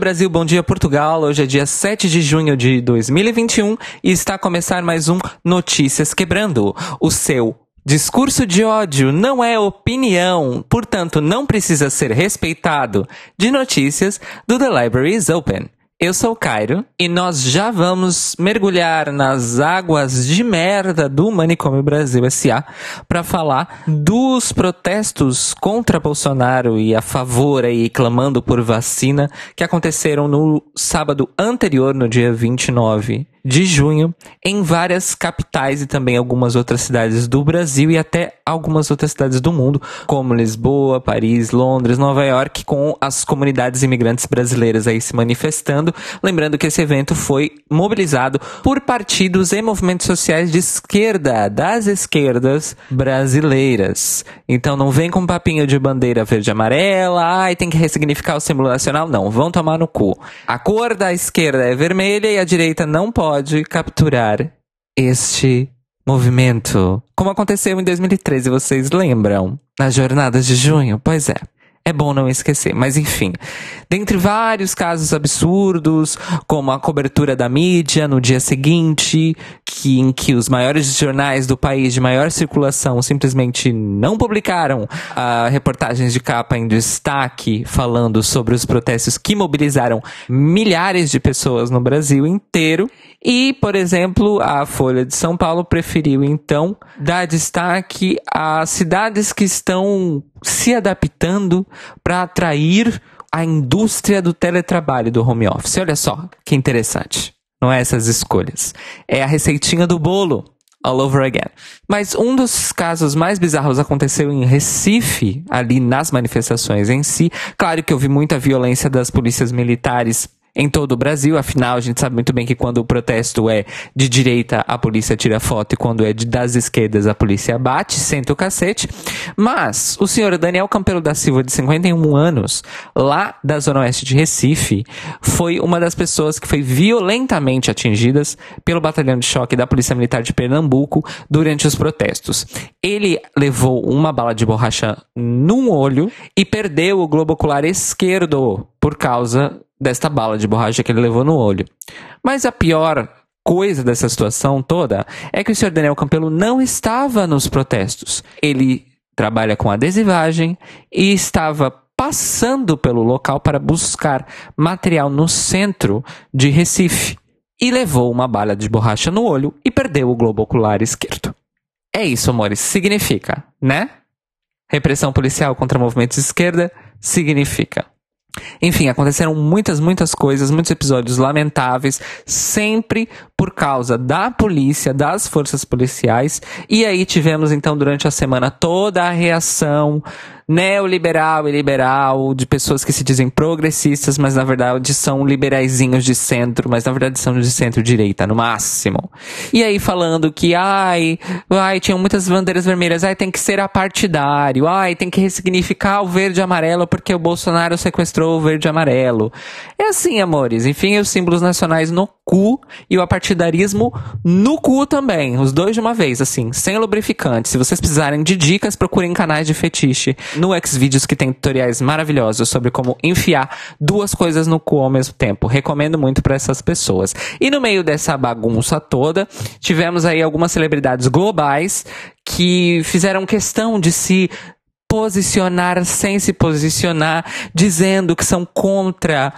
Brasil, bom dia Portugal. Hoje é dia 7 de junho de 2021 e está a começar mais um Notícias Quebrando. O seu discurso de ódio não é opinião, portanto não precisa ser respeitado. De notícias do The Library is Open. Eu sou o Cairo e nós já vamos mergulhar nas águas de merda do Manicômio Brasil SA para falar dos protestos contra Bolsonaro e a favor e clamando por vacina que aconteceram no sábado anterior, no dia 29 de junho em várias capitais e também algumas outras cidades do Brasil e até algumas outras cidades do mundo, como Lisboa, Paris, Londres, Nova York, com as comunidades imigrantes brasileiras aí se manifestando. Lembrando que esse evento foi mobilizado por partidos e movimentos sociais de esquerda, das esquerdas brasileiras. Então não vem com papinho de bandeira verde e amarela, ai, tem que ressignificar o símbolo nacional. Não, vão tomar no cu. A cor da esquerda é vermelha e a direita não pode pode capturar este movimento. Como aconteceu em 2013, vocês lembram? Nas jornadas de junho? Pois é. É bom não esquecer, mas enfim. Dentre vários casos absurdos, como a cobertura da mídia no dia seguinte, que, em que os maiores jornais do país de maior circulação simplesmente não publicaram uh, reportagens de capa em destaque falando sobre os protestos que mobilizaram milhares de pessoas no Brasil inteiro. E, por exemplo, a Folha de São Paulo preferiu então dar destaque às cidades que estão se adaptando para atrair a indústria do teletrabalho do home office. Olha só que interessante. Não é essas escolhas. É a receitinha do bolo. All over again. Mas um dos casos mais bizarros aconteceu em Recife, ali nas manifestações em si. Claro que houve muita violência das polícias militares em todo o Brasil. Afinal, a gente sabe muito bem que quando o protesto é de direita, a polícia tira foto, e quando é de, das esquerdas, a polícia bate, senta o cacete. Mas o senhor Daniel Campelo da Silva, de 51 anos, lá da Zona Oeste de Recife, foi uma das pessoas que foi violentamente atingidas pelo batalhão de choque da Polícia Militar de Pernambuco durante os protestos. Ele levou uma bala de borracha num olho e perdeu o globo ocular esquerdo por causa desta bala de borracha que ele levou no olho. Mas a pior coisa dessa situação toda é que o senhor Daniel Campelo não estava nos protestos. Ele trabalha com adesivagem e estava passando pelo local para buscar material no centro de Recife e levou uma bala de borracha no olho e perdeu o globo ocular esquerdo. É isso, amores. Significa, né? Repressão policial contra movimentos de esquerda significa enfim, aconteceram muitas, muitas coisas, muitos episódios lamentáveis, sempre por causa da polícia, das forças policiais. E aí tivemos então durante a semana toda a reação neoliberal e liberal, de pessoas que se dizem progressistas, mas na verdade são liberaizinhos de centro, mas na verdade são de centro-direita, no máximo. E aí falando que, ai, ai, tinham muitas bandeiras vermelhas, ai, tem que ser apartidário, ai, tem que ressignificar o verde e amarelo porque o Bolsonaro sequestrou o verde e amarelo. É assim, amores, enfim, os símbolos nacionais no cu e o apartidarismo no cu também, os dois de uma vez, assim, sem lubrificante. Se vocês precisarem de dicas, procurem canais de fetiche no Xvideos que tem tutoriais maravilhosos sobre como enfiar duas coisas no cu ao mesmo tempo. Recomendo muito para essas pessoas. E no meio dessa bagunça toda, tivemos aí algumas celebridades globais que fizeram questão de se posicionar sem se posicionar, dizendo que são contra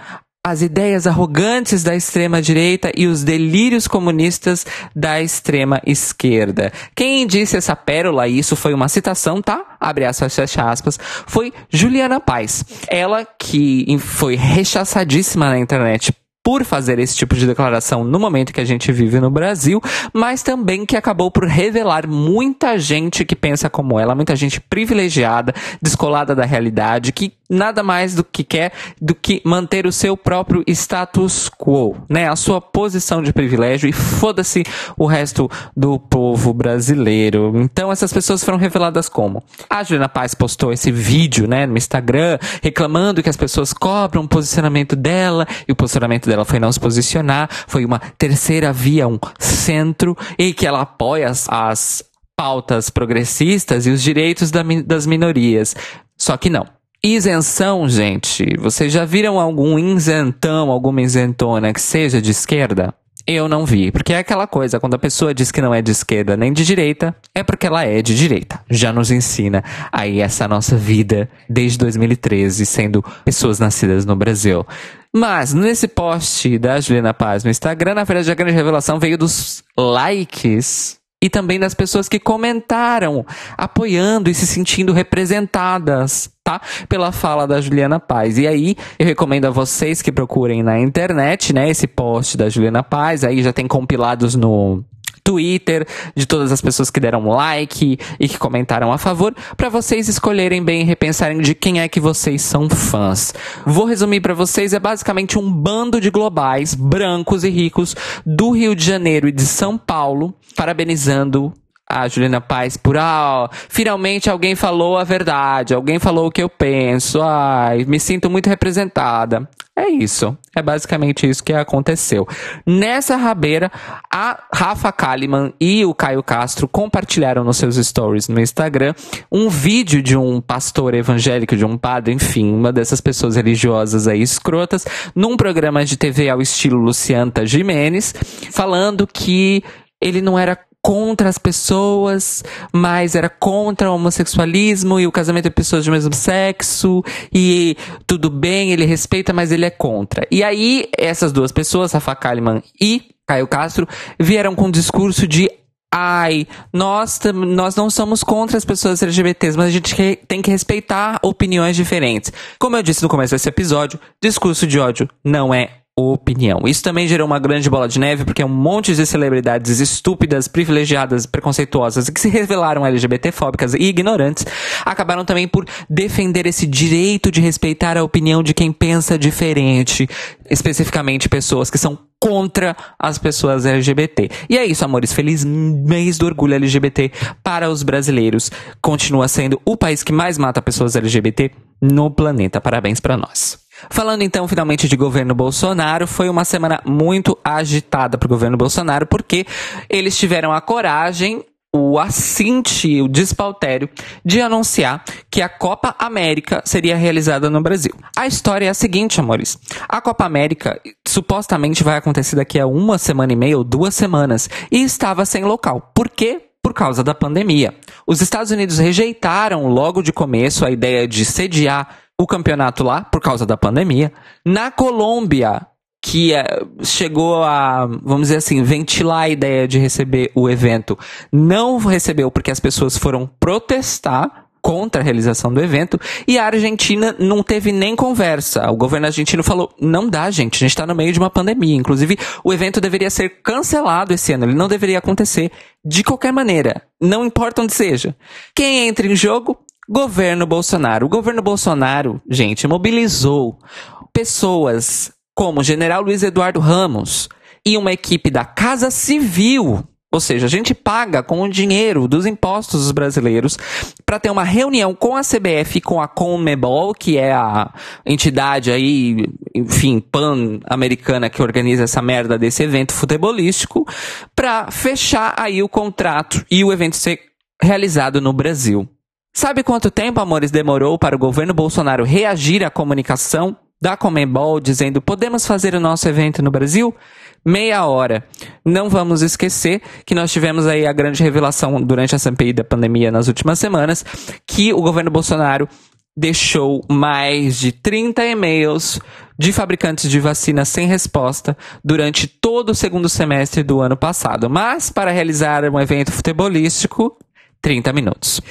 as ideias arrogantes da extrema direita e os delírios comunistas da extrema esquerda. Quem disse essa pérola, e isso foi uma citação, tá? Abre aspas, fecha aspas, foi Juliana Paz. Ela que foi rechaçadíssima na internet por fazer esse tipo de declaração no momento que a gente vive no Brasil, mas também que acabou por revelar muita gente que pensa como ela, muita gente privilegiada, descolada da realidade, que nada mais do que quer do que manter o seu próprio status quo, né? A sua posição de privilégio e foda-se o resto do povo brasileiro. Então essas pessoas foram reveladas como? A Juliana Paz postou esse vídeo, né, no Instagram, reclamando que as pessoas cobram o posicionamento dela e o posicionamento dela foi não se posicionar, foi uma terceira via, um centro e que ela apoia as, as pautas progressistas e os direitos da, das minorias. Só que não. Isenção, gente. Vocês já viram algum isentão, alguma isentona que seja de esquerda? Eu não vi, porque é aquela coisa, quando a pessoa diz que não é de esquerda nem de direita, é porque ela é de direita. Já nos ensina aí essa nossa vida desde 2013, sendo pessoas nascidas no Brasil. Mas, nesse post da Juliana Paz no Instagram, na verdade, a grande revelação veio dos likes e também das pessoas que comentaram, apoiando e se sentindo representadas, tá? Pela fala da Juliana Paz. E aí, eu recomendo a vocês que procurem na internet, né, esse post da Juliana Paz, aí já tem compilados no Twitter, de todas as pessoas que deram like e que comentaram a favor, para vocês escolherem bem e repensarem de quem é que vocês são fãs. Vou resumir para vocês, é basicamente um bando de globais, brancos e ricos do Rio de Janeiro e de São Paulo, parabenizando a Juliana Paz por, ah, finalmente alguém falou a verdade, alguém falou o que eu penso, ai, me sinto muito representada. É isso. É basicamente isso que aconteceu. Nessa rabeira, a Rafa Kalimann e o Caio Castro compartilharam nos seus stories no Instagram um vídeo de um pastor evangélico, de um padre, enfim, uma dessas pessoas religiosas aí escrotas, num programa de TV ao estilo Lucianta Jimenez, falando que ele não era contra as pessoas, mas era contra o homossexualismo e o casamento de pessoas do mesmo sexo, e tudo bem, ele respeita, mas ele é contra. E aí, essas duas pessoas, Rafa Kalimann e Caio Castro, vieram com um discurso de ai, nós, nós não somos contra as pessoas LGBTs, mas a gente tem que respeitar opiniões diferentes. Como eu disse no começo desse episódio, discurso de ódio não é opinião. Isso também gerou uma grande bola de neve, porque um monte de celebridades estúpidas, privilegiadas, preconceituosas que se revelaram LGBTfóbicas e ignorantes acabaram também por defender esse direito de respeitar a opinião de quem pensa diferente, especificamente pessoas que são contra as pessoas LGBT. E é isso, amores. Feliz mês do orgulho LGBT para os brasileiros. Continua sendo o país que mais mata pessoas LGBT no planeta. Parabéns para nós. Falando então finalmente de governo Bolsonaro, foi uma semana muito agitada para o governo Bolsonaro, porque eles tiveram a coragem o assinte, o despautério, de anunciar que a Copa América seria realizada no Brasil. A história é a seguinte, amores. A Copa América supostamente vai acontecer daqui a uma semana e meia ou duas semanas e estava sem local. Por quê? Por causa da pandemia. Os Estados Unidos rejeitaram logo de começo a ideia de sediar o campeonato lá por causa da pandemia. Na Colômbia, que é, chegou a, vamos dizer assim, ventilar a ideia de receber o evento, não recebeu porque as pessoas foram protestar contra a realização do evento e a Argentina não teve nem conversa. O governo argentino falou: não dá, gente, a gente está no meio de uma pandemia. Inclusive, o evento deveria ser cancelado esse ano, ele não deveria acontecer de qualquer maneira, não importa onde seja. Quem entra em jogo? Governo Bolsonaro. O governo Bolsonaro, gente, mobilizou pessoas como o general Luiz Eduardo Ramos e uma equipe da Casa Civil. Ou seja, a gente paga com o dinheiro dos impostos dos brasileiros para ter uma reunião com a CBF com a CONMEBOL, que é a entidade aí, enfim, pan-americana que organiza essa merda desse evento futebolístico, para fechar aí o contrato e o evento ser realizado no Brasil. Sabe quanto tempo, amores, demorou para o governo Bolsonaro reagir à comunicação da Comembol dizendo podemos fazer o nosso evento no Brasil? Meia hora. Não vamos esquecer que nós tivemos aí a grande revelação durante a CPI da pandemia nas últimas semanas que o governo Bolsonaro deixou mais de 30 e-mails de fabricantes de vacinas sem resposta durante todo o segundo semestre do ano passado. Mas para realizar um evento futebolístico, 30 minutos.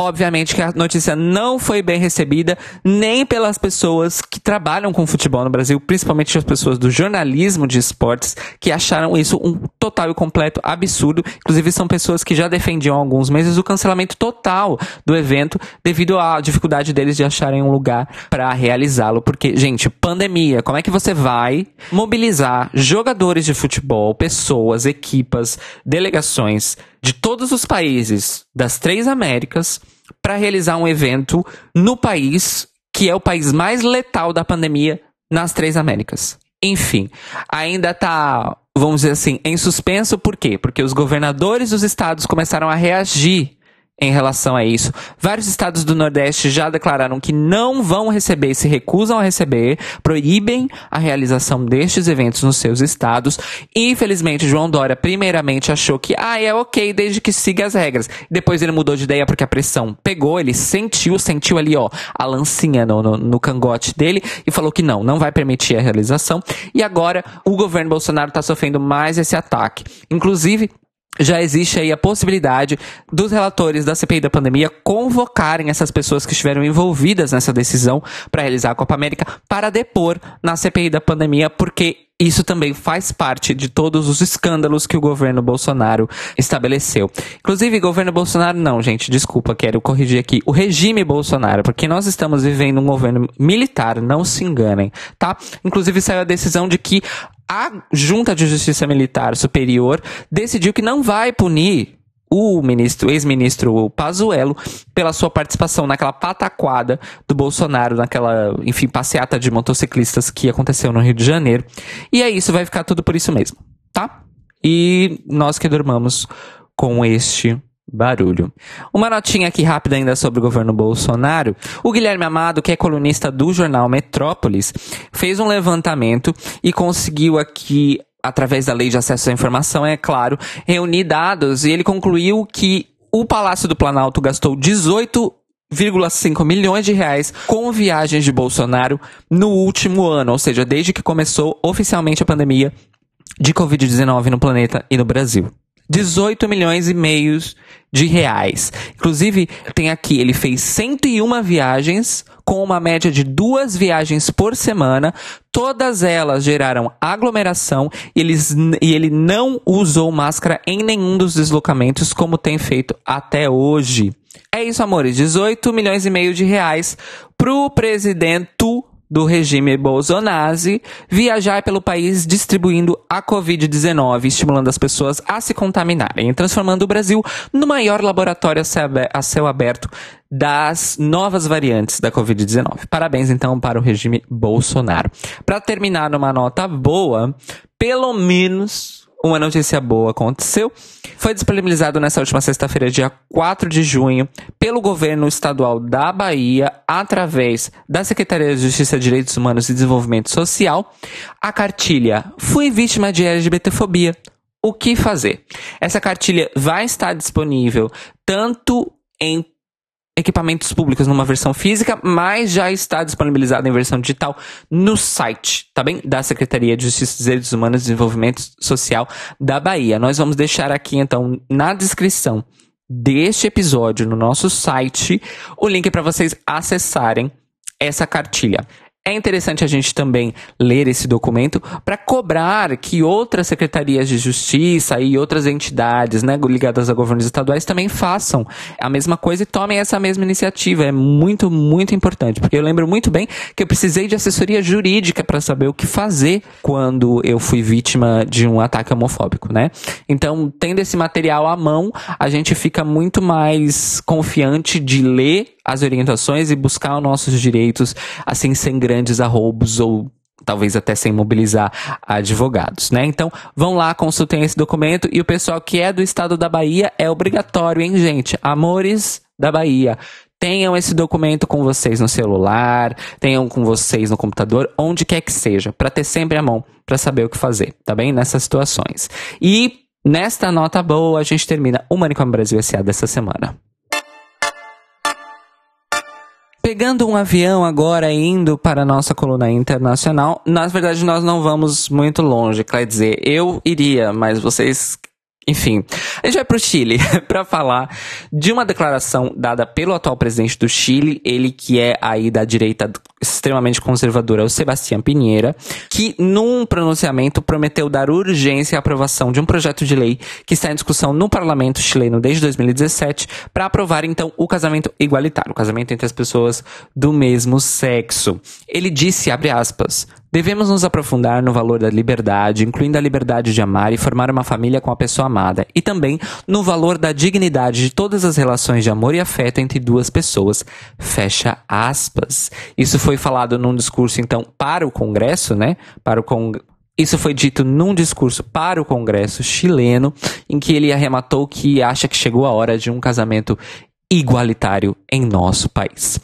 Obviamente que a notícia não foi bem recebida nem pelas pessoas que trabalham com futebol no Brasil, principalmente as pessoas do jornalismo de esportes, que acharam isso um total e completo absurdo. Inclusive, são pessoas que já defendiam há alguns meses o cancelamento total do evento devido à dificuldade deles de acharem um lugar para realizá-lo. Porque, gente, pandemia, como é que você vai mobilizar jogadores de futebol, pessoas, equipas, delegações de todos os países das três Américas para realizar um evento no país que é o país mais letal da pandemia nas três Américas. Enfim, ainda está, vamos dizer assim, em suspenso, por quê? Porque os governadores dos estados começaram a reagir em relação a isso. Vários estados do Nordeste já declararam que não vão receber, se recusam a receber, proíbem a realização destes eventos nos seus estados. Infelizmente, João Dória primeiramente achou que, ah, é ok, desde que siga as regras. Depois ele mudou de ideia porque a pressão pegou, ele sentiu, sentiu ali, ó, a lancinha no, no, no cangote dele e falou que não, não vai permitir a realização. E agora o governo Bolsonaro está sofrendo mais esse ataque. Inclusive, já existe aí a possibilidade dos relatores da CPI da pandemia convocarem essas pessoas que estiveram envolvidas nessa decisão para realizar a Copa América para depor na CPI da pandemia, porque isso também faz parte de todos os escândalos que o governo Bolsonaro estabeleceu. Inclusive, governo Bolsonaro, não, gente, desculpa, quero corrigir aqui. O regime Bolsonaro, porque nós estamos vivendo um governo militar, não se enganem, tá? Inclusive, saiu a decisão de que a Junta de Justiça Militar Superior decidiu que não vai punir o ministro, ex-ministro Pazuello, pela sua participação naquela pataquada do Bolsonaro, naquela, enfim, passeata de motociclistas que aconteceu no Rio de Janeiro. E é isso, vai ficar tudo por isso mesmo, tá? E nós que dormamos com este barulho. Uma notinha aqui rápida ainda sobre o governo Bolsonaro. O Guilherme Amado, que é colunista do jornal Metrópolis, fez um levantamento e conseguiu aqui através da lei de acesso à informação, é claro, reunir dados e ele concluiu que o Palácio do Planalto gastou 18 1,5 milhões de reais com viagens de Bolsonaro no último ano, ou seja, desde que começou oficialmente a pandemia de Covid-19 no planeta e no Brasil. 18 milhões e meios de reais. Inclusive, tem aqui, ele fez 101 viagens com uma média de duas viagens por semana. Todas elas geraram aglomeração e, eles, e ele não usou máscara em nenhum dos deslocamentos, como tem feito até hoje. É isso, amores. 18 milhões e meio de reais pro presidente do regime Bolsonaro viajar pelo país distribuindo a Covid-19, estimulando as pessoas a se contaminarem, transformando o Brasil no maior laboratório a céu aberto das novas variantes da Covid-19. Parabéns então para o regime Bolsonaro. Para terminar numa nota boa, pelo menos uma notícia boa aconteceu. Foi disponibilizado nessa última sexta-feira, dia 4 de junho, pelo governo estadual da Bahia, através da Secretaria de Justiça, Direitos Humanos e Desenvolvimento Social, a cartilha Fui vítima de LGBTfobia. O que fazer? Essa cartilha vai estar disponível tanto em equipamentos públicos numa versão física, mas já está disponibilizado em versão digital no site, tá bem? Da Secretaria de Justiça, Direitos Humanos e Desenvolvimento Social da Bahia. Nós vamos deixar aqui então na descrição deste episódio no nosso site o link para vocês acessarem essa cartilha. É interessante a gente também ler esse documento para cobrar que outras secretarias de justiça e outras entidades né, ligadas a governos estaduais também façam a mesma coisa e tomem essa mesma iniciativa. É muito, muito importante, porque eu lembro muito bem que eu precisei de assessoria jurídica para saber o que fazer quando eu fui vítima de um ataque homofóbico, né? Então, tendo esse material à mão, a gente fica muito mais confiante de ler as orientações e buscar os nossos direitos, assim, sem grandes arroubos ou talvez até sem mobilizar advogados, né? Então, vão lá, consultem esse documento e o pessoal que é do estado da Bahia é obrigatório, hein, gente? Amores da Bahia. Tenham esse documento com vocês no celular, tenham com vocês no computador, onde quer que seja, para ter sempre a mão para saber o que fazer, tá bem? Nessas situações. E nesta nota boa, a gente termina o Manicômio Brasil S.A. dessa semana. Pegando um avião agora indo para a nossa coluna internacional, na verdade nós não vamos muito longe, quer dizer, eu iria, mas vocês enfim, a gente vai para o Chile para falar de uma declaração dada pelo atual presidente do Chile, ele que é aí da direita extremamente conservadora, o Sebastião Pinheira, que num pronunciamento prometeu dar urgência à aprovação de um projeto de lei que está em discussão no parlamento chileno desde 2017 para aprovar então o casamento igualitário, o casamento entre as pessoas do mesmo sexo. Ele disse, abre aspas, Devemos nos aprofundar no valor da liberdade, incluindo a liberdade de amar e formar uma família com a pessoa amada, e também no valor da dignidade de todas as relações de amor e afeto entre duas pessoas. Fecha aspas. Isso foi falado num discurso, então, para o Congresso, né? Para o isso foi dito num discurso para o Congresso chileno, em que ele arrematou que acha que chegou a hora de um casamento igualitário em nosso país.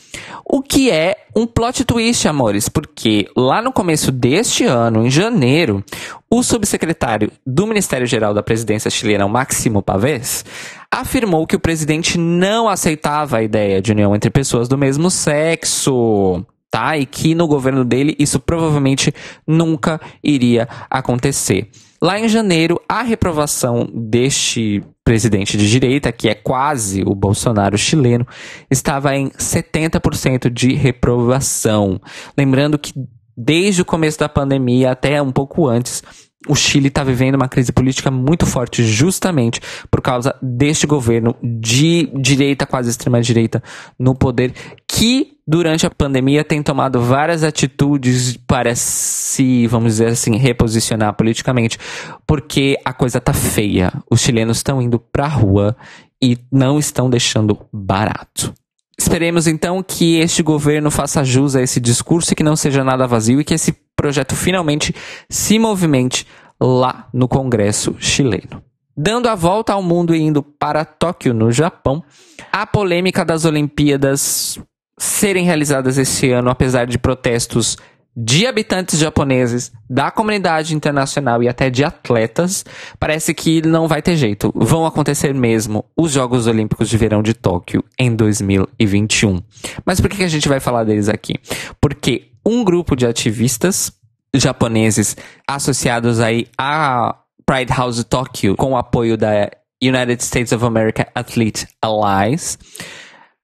O que é um plot twist, amores, porque lá no começo deste ano, em janeiro, o subsecretário do Ministério Geral da Presidência chilena, Máximo Pavés, afirmou que o presidente não aceitava a ideia de união entre pessoas do mesmo sexo. Tá? E que no governo dele isso provavelmente nunca iria acontecer. Lá em janeiro, a reprovação deste presidente de direita, que é quase o Bolsonaro chileno, estava em 70% de reprovação. Lembrando que desde o começo da pandemia até um pouco antes, o Chile está vivendo uma crise política muito forte, justamente por causa deste governo de direita, quase extrema direita, no poder, que durante a pandemia tem tomado várias atitudes para se, vamos dizer assim, reposicionar politicamente, porque a coisa tá feia. Os chilenos estão indo pra rua e não estão deixando barato. Esperemos então que este governo faça jus a esse discurso e que não seja nada vazio e que esse projeto finalmente se movimente lá no Congresso chileno. Dando a volta ao mundo e indo para Tóquio, no Japão, a polêmica das Olimpíadas serem realizadas esse ano, apesar de protestos de habitantes japoneses, da comunidade internacional e até de atletas, parece que não vai ter jeito. Vão acontecer mesmo os Jogos Olímpicos de Verão de Tóquio em 2021. Mas por que a gente vai falar deles aqui? Porque um grupo de ativistas japoneses associados aí a Pride House Tóquio, com o apoio da United States of America Athlete Allies,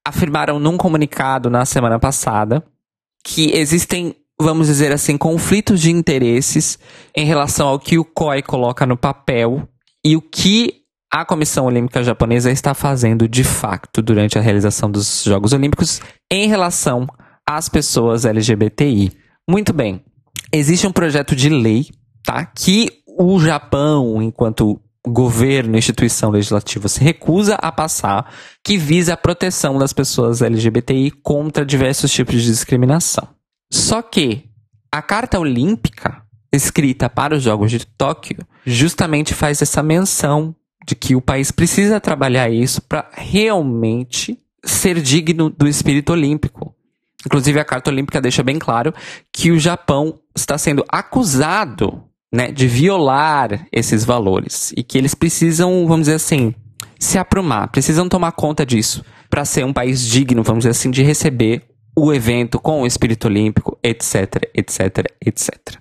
afirmaram num comunicado na semana passada que existem, vamos dizer assim, conflitos de interesses em relação ao que o COI coloca no papel e o que a Comissão Olímpica Japonesa está fazendo de fato durante a realização dos Jogos Olímpicos em relação às pessoas LGBTI. Muito bem. Existe um projeto de lei, tá? Que o Japão, enquanto governo, instituição legislativa se recusa a passar, que visa a proteção das pessoas LGBTI contra diversos tipos de discriminação. Só que a Carta Olímpica, escrita para os Jogos de Tóquio, justamente faz essa menção de que o país precisa trabalhar isso para realmente ser digno do espírito olímpico. Inclusive, a Carta Olímpica deixa bem claro que o Japão está sendo acusado né, de violar esses valores e que eles precisam, vamos dizer assim, se aprumar, precisam tomar conta disso para ser um país digno, vamos dizer assim, de receber o evento com o espírito olímpico, etc, etc, etc.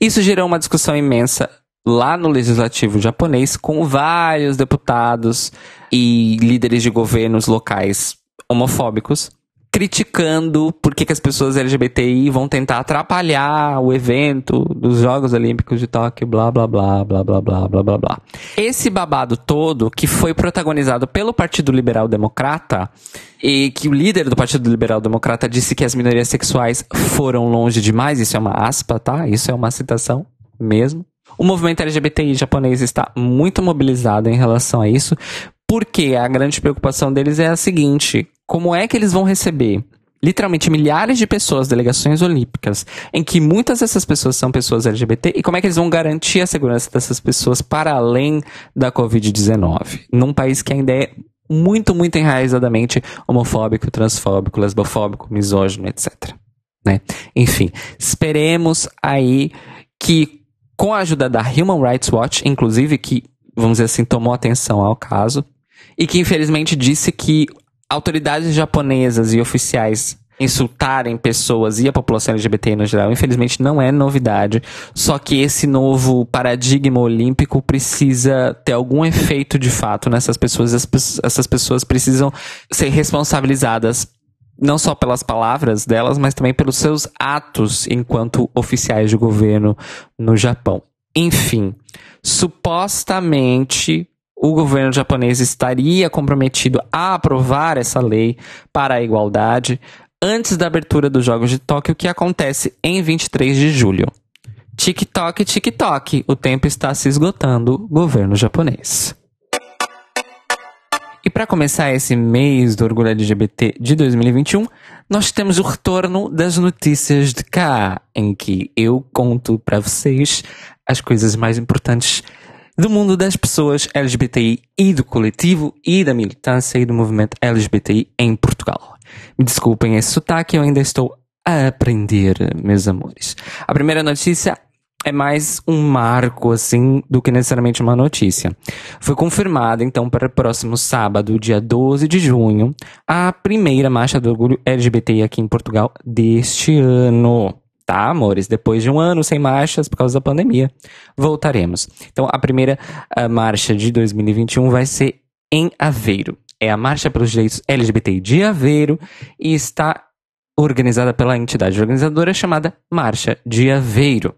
Isso gerou uma discussão imensa lá no legislativo japonês com vários deputados e líderes de governos locais homofóbicos criticando por que, que as pessoas LGBTI vão tentar atrapalhar o evento dos Jogos Olímpicos de Tóquio, blá blá blá blá blá blá blá blá blá. Esse babado todo, que foi protagonizado pelo Partido Liberal Democrata, e que o líder do Partido Liberal Democrata disse que as minorias sexuais foram longe demais, isso é uma aspa, tá? Isso é uma citação mesmo. O movimento LGBTI japonês está muito mobilizado em relação a isso, porque a grande preocupação deles é a seguinte: como é que eles vão receber literalmente milhares de pessoas, delegações olímpicas, em que muitas dessas pessoas são pessoas LGBT, e como é que eles vão garantir a segurança dessas pessoas para além da Covid-19? Num país que ainda é muito, muito enraizadamente homofóbico, transfóbico, lesbofóbico, misógino, etc. Né? Enfim, esperemos aí que, com a ajuda da Human Rights Watch, inclusive, que, vamos dizer assim, tomou atenção ao caso, e que infelizmente disse que autoridades japonesas e oficiais insultarem pessoas e a população LGBT no geral, infelizmente não é novidade. Só que esse novo paradigma olímpico precisa ter algum efeito de fato nessas pessoas. Essas pessoas precisam ser responsabilizadas não só pelas palavras delas, mas também pelos seus atos enquanto oficiais de governo no Japão. Enfim, supostamente o governo japonês estaria comprometido a aprovar essa lei para a igualdade antes da abertura dos Jogos de Tóquio, que acontece em 23 de julho. TikTok, TikTok, o tempo está se esgotando, governo japonês. E para começar esse mês do orgulho LGBT de 2021, nós temos o retorno das notícias de cá, em que eu conto para vocês as coisas mais importantes do mundo das pessoas LGBTI e do coletivo e da militância e do movimento LGBTI em Portugal. Me desculpem esse sotaque, eu ainda estou a aprender, meus amores. A primeira notícia é mais um marco, assim, do que necessariamente uma notícia. Foi confirmada, então, para o próximo sábado, dia 12 de junho, a primeira marcha do orgulho LGBTI aqui em Portugal deste ano. Tá, amores? Depois de um ano sem marchas por causa da pandemia, voltaremos. Então, a primeira a marcha de 2021 vai ser em Aveiro. É a Marcha pelos Direitos LGBTI de Aveiro e está organizada pela entidade organizadora chamada Marcha de Aveiro.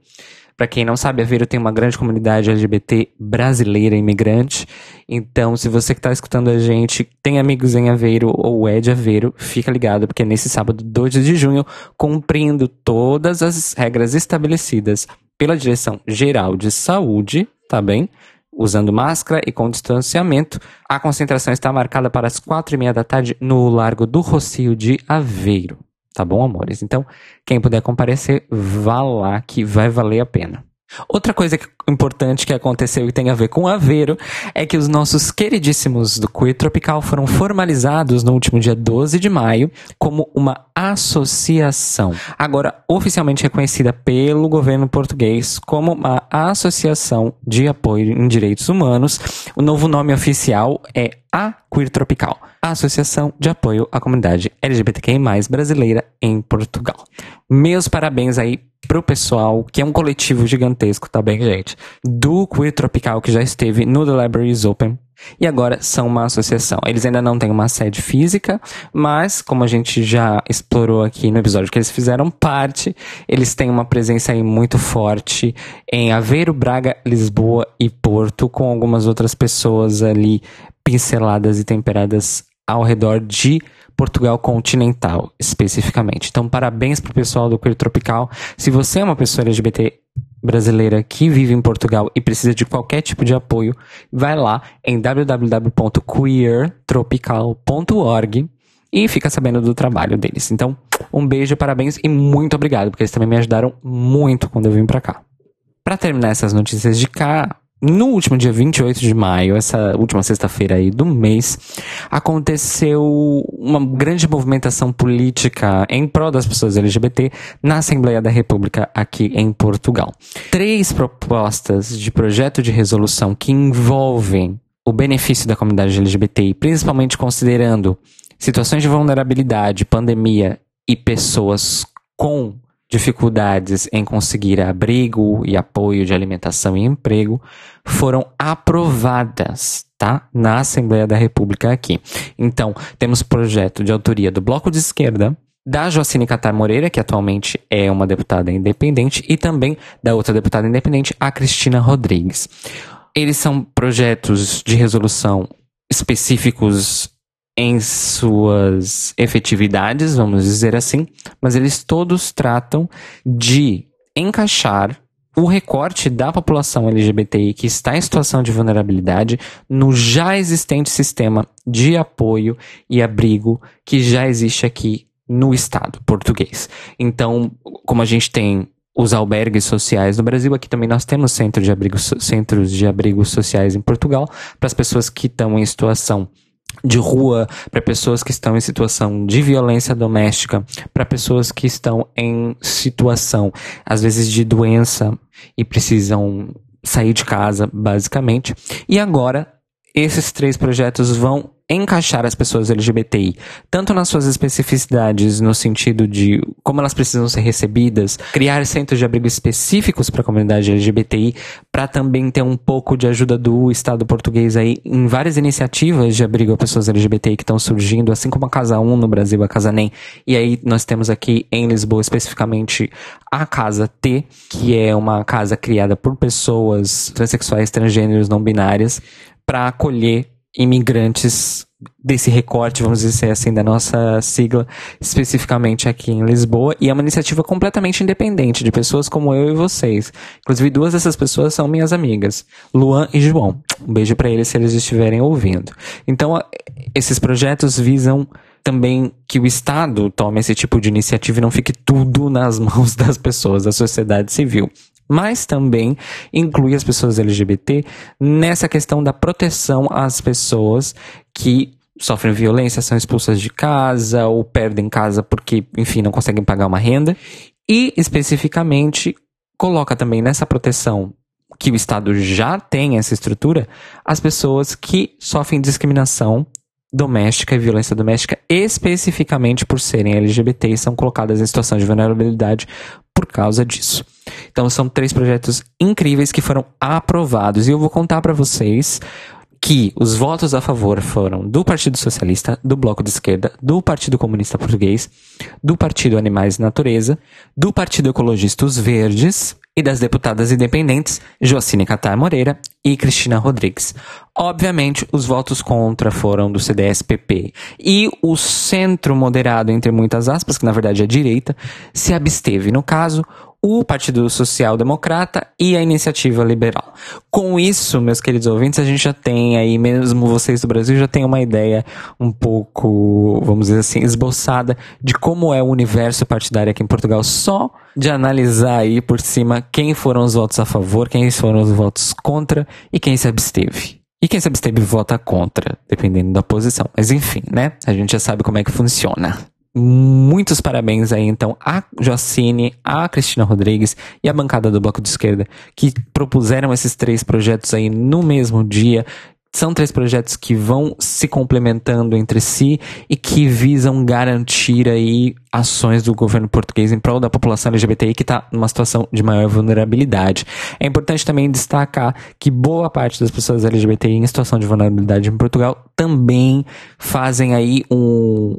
Para quem não sabe, Aveiro tem uma grande comunidade LGBT brasileira imigrante. Então, se você que está escutando a gente tem amigos em Aveiro ou é de Aveiro, fica ligado, porque nesse sábado, 2 de junho, cumprindo todas as regras estabelecidas pela Direção Geral de Saúde, tá bem? Usando máscara e com distanciamento, a concentração está marcada para as quatro e meia da tarde no Largo do Rocio de Aveiro. Tá bom, amores? Então, quem puder comparecer, vá lá que vai valer a pena. Outra coisa importante que aconteceu e tem a ver com Aveiro é que os nossos queridíssimos do Queer Tropical foram formalizados no último dia 12 de maio como uma associação, agora oficialmente reconhecida pelo governo português como uma associação de apoio em direitos humanos. O novo nome oficial é a Queer Tropical, a Associação de Apoio à Comunidade LGBTQI+, brasileira em Portugal. Meus parabéns aí pro pessoal, que é um coletivo gigantesco, tá bem, gente? Do Queer Tropical, que já esteve no The Libraries Open. E agora são uma associação. Eles ainda não têm uma sede física, mas, como a gente já explorou aqui no episódio que eles fizeram parte, eles têm uma presença aí muito forte em Aveiro, Braga, Lisboa e Porto, com algumas outras pessoas ali pinceladas e temperadas ao redor de Portugal continental, especificamente. Então, parabéns pro pessoal do Queer Tropical. Se você é uma pessoa LGBT brasileira que vive em Portugal e precisa de qualquer tipo de apoio, vai lá em www.queertropical.org e fica sabendo do trabalho deles. Então, um beijo, parabéns e muito obrigado, porque eles também me ajudaram muito quando eu vim para cá. Para terminar essas notícias de cá, no último dia 28 de maio, essa última sexta-feira aí do mês, aconteceu uma grande movimentação política em prol das pessoas LGBT na Assembleia da República aqui em Portugal. Três propostas de projeto de resolução que envolvem o benefício da comunidade LGBTI, principalmente considerando situações de vulnerabilidade, pandemia e pessoas com dificuldades em conseguir abrigo e apoio de alimentação e emprego foram aprovadas, tá? Na Assembleia da República aqui. Então, temos projeto de autoria do Bloco de Esquerda, da Jocine Catar Moreira, que atualmente é uma deputada independente, e também da outra deputada independente, a Cristina Rodrigues. Eles são projetos de resolução específicos em suas efetividades, vamos dizer assim, mas eles todos tratam de encaixar o recorte da população LGBTI que está em situação de vulnerabilidade no já existente sistema de apoio e abrigo que já existe aqui no Estado português. Então, como a gente tem os albergues sociais no Brasil, aqui também nós temos centro de abrigo, centros de abrigos sociais em Portugal para as pessoas que estão em situação de rua, para pessoas que estão em situação de violência doméstica, para pessoas que estão em situação, às vezes, de doença e precisam sair de casa, basicamente. E agora, esses três projetos vão encaixar as pessoas LGBTI, tanto nas suas especificidades, no sentido de como elas precisam ser recebidas, criar centros de abrigo específicos para a comunidade LGBTI, para também ter um pouco de ajuda do Estado português aí em várias iniciativas de abrigo a pessoas LGBTI que estão surgindo, assim como a Casa 1 no Brasil, a Casa NEM, e aí nós temos aqui em Lisboa especificamente a Casa T, que é uma casa criada por pessoas transexuais, transgêneros, não binárias, para acolher imigrantes desse recorte, vamos dizer assim, da nossa sigla, especificamente aqui em Lisboa, e é uma iniciativa completamente independente, de pessoas como eu e vocês. Inclusive, duas dessas pessoas são minhas amigas, Luan e João. Um beijo para eles se eles estiverem ouvindo. Então, esses projetos visam também que o Estado tome esse tipo de iniciativa e não fique tudo nas mãos das pessoas, da sociedade civil. Mas também inclui as pessoas LGBT nessa questão da proteção às pessoas que sofrem violência, são expulsas de casa ou perdem casa porque, enfim, não conseguem pagar uma renda. E especificamente coloca também nessa proteção que o Estado já tem essa estrutura as pessoas que sofrem discriminação doméstica e violência doméstica, especificamente por serem LGBT e são colocadas em situação de vulnerabilidade por causa disso. Então são três projetos incríveis que foram aprovados e eu vou contar para vocês que os votos a favor foram do Partido Socialista, do Bloco de Esquerda, do Partido Comunista Português, do Partido Animais e Natureza, do Partido Ecologista Os Verdes e das deputadas independentes Joacine Catar Moreira e Cristina Rodrigues. Obviamente, os votos contra foram do CDS-PP e o centro moderado, entre muitas aspas, que na verdade é a direita, se absteve. No caso, o Partido Social Democrata e a Iniciativa Liberal. Com isso, meus queridos ouvintes, a gente já tem aí, mesmo vocês do Brasil, já tem uma ideia um pouco, vamos dizer assim, esboçada de como é o universo partidário aqui em Portugal, só de analisar aí por cima quem foram os votos a favor, quem foram os votos contra e quem se absteve. E quem se absteve vota contra, dependendo da posição. Mas enfim, né? A gente já sabe como é que funciona. Muitos parabéns aí, então, a Jocine, a Cristina Rodrigues e a bancada do Bloco de Esquerda, que propuseram esses três projetos aí no mesmo dia. São três projetos que vão se complementando entre si e que visam garantir aí ações do governo português em prol da população LGBTI que está numa situação de maior vulnerabilidade. É importante também destacar que boa parte das pessoas LGBTI em situação de vulnerabilidade em Portugal também fazem aí um,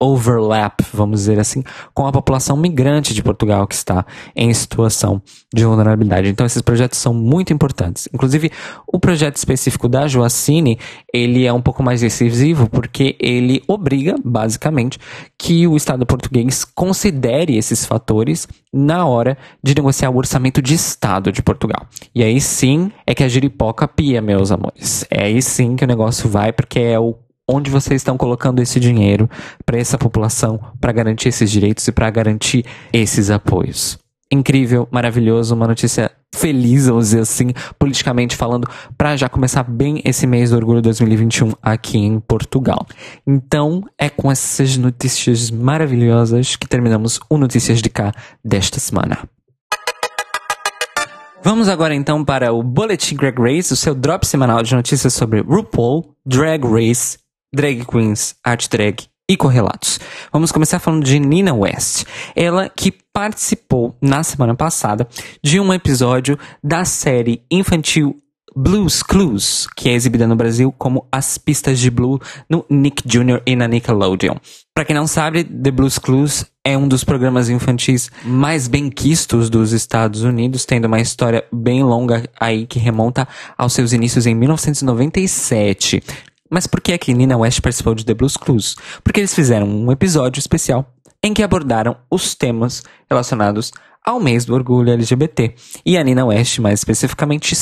overlap, vamos dizer assim, com a população migrante de Portugal que está em situação de vulnerabilidade. Então esses projetos são muito importantes. Inclusive, o projeto específico da Joacine, ele é um pouco mais decisivo porque ele obriga, basicamente, que o Estado português considere esses fatores na hora de negociar o orçamento de Estado de Portugal. E aí sim é que a giripoca pia, meus amores. É aí sim que o negócio vai, porque é o onde vocês estão colocando esse dinheiro para essa população, para garantir esses direitos e para garantir esses apoios. Incrível, maravilhoso, uma notícia feliz, vamos dizer assim, politicamente falando, para já começar bem esse mês do Orgulho 2021 aqui em Portugal. Então, é com essas notícias maravilhosas que terminamos o Notícias de Cá desta semana. Vamos agora então para o Boletim Drag Race, o seu drop semanal de notícias sobre RuPaul, Drag Race drag queens, art drag e correlatos. Vamos começar falando de Nina West. Ela que participou na semana passada de um episódio da série infantil Blues Clues, que é exibida no Brasil como As Pistas de Blue no Nick Jr. e na Nickelodeon. Para quem não sabe, The Blues Clues é um dos programas infantis mais bem quistos dos Estados Unidos, tendo uma história bem longa aí que remonta aos seus inícios em 1997. Mas por que é que Nina West participou de The Blues Clues? Porque eles fizeram um episódio especial em que abordaram os temas relacionados ao mês do orgulho LGBT. E a Nina West, mais especificamente,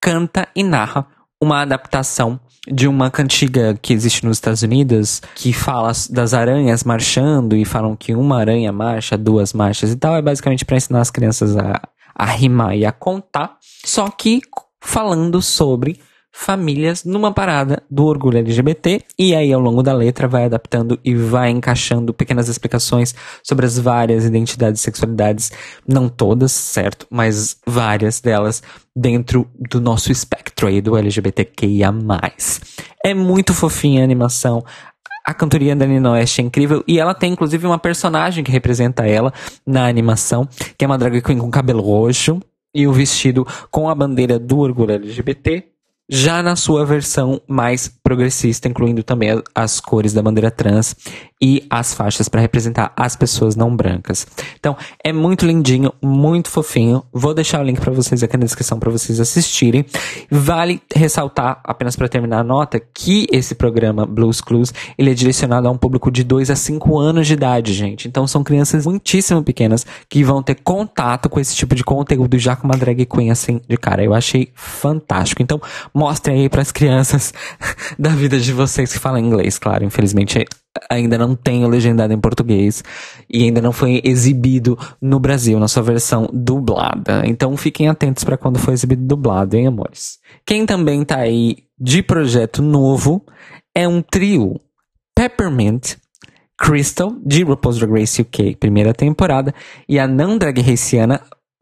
canta e narra uma adaptação de uma cantiga que existe nos Estados Unidos que fala das aranhas marchando e falam que uma aranha marcha, duas marchas e tal. É basicamente para ensinar as crianças a, a rimar e a contar, só que falando sobre famílias numa parada do orgulho LGBT e aí ao longo da letra vai adaptando e vai encaixando pequenas explicações sobre as várias identidades e sexualidades, não todas, certo, mas várias delas dentro do nosso espectro aí do LGBTQIA+. É muito fofinha a animação, a cantoria da Nina West é incrível e ela tem inclusive uma personagem que representa ela na animação, que é uma drag queen com cabelo roxo e o vestido com a bandeira do orgulho LGBT já na sua versão mais progressista, incluindo também as cores da bandeira trans e as faixas para representar as pessoas não brancas. Então, é muito lindinho, muito fofinho. Vou deixar o link para vocês aqui na descrição para vocês assistirem. Vale ressaltar, apenas para terminar a nota, que esse programa Blues Clues, ele é direcionado a um público de 2 a 5 anos de idade, gente. Então, são crianças muitíssimo pequenas que vão ter contato com esse tipo de conteúdo já com uma drag queen assim de cara. Eu achei fantástico. Então, mostrem aí para as crianças da vida de vocês que falam inglês, claro. Infelizmente ainda não tenho legendado em português e ainda não foi exibido no Brasil na sua versão dublada. Então fiquem atentos para quando for exibido dublado, hein, amores? Quem também tá aí de projeto novo é um trio Peppermint Crystal, de RuPaul's Drag Race UK, primeira temporada, e a não drag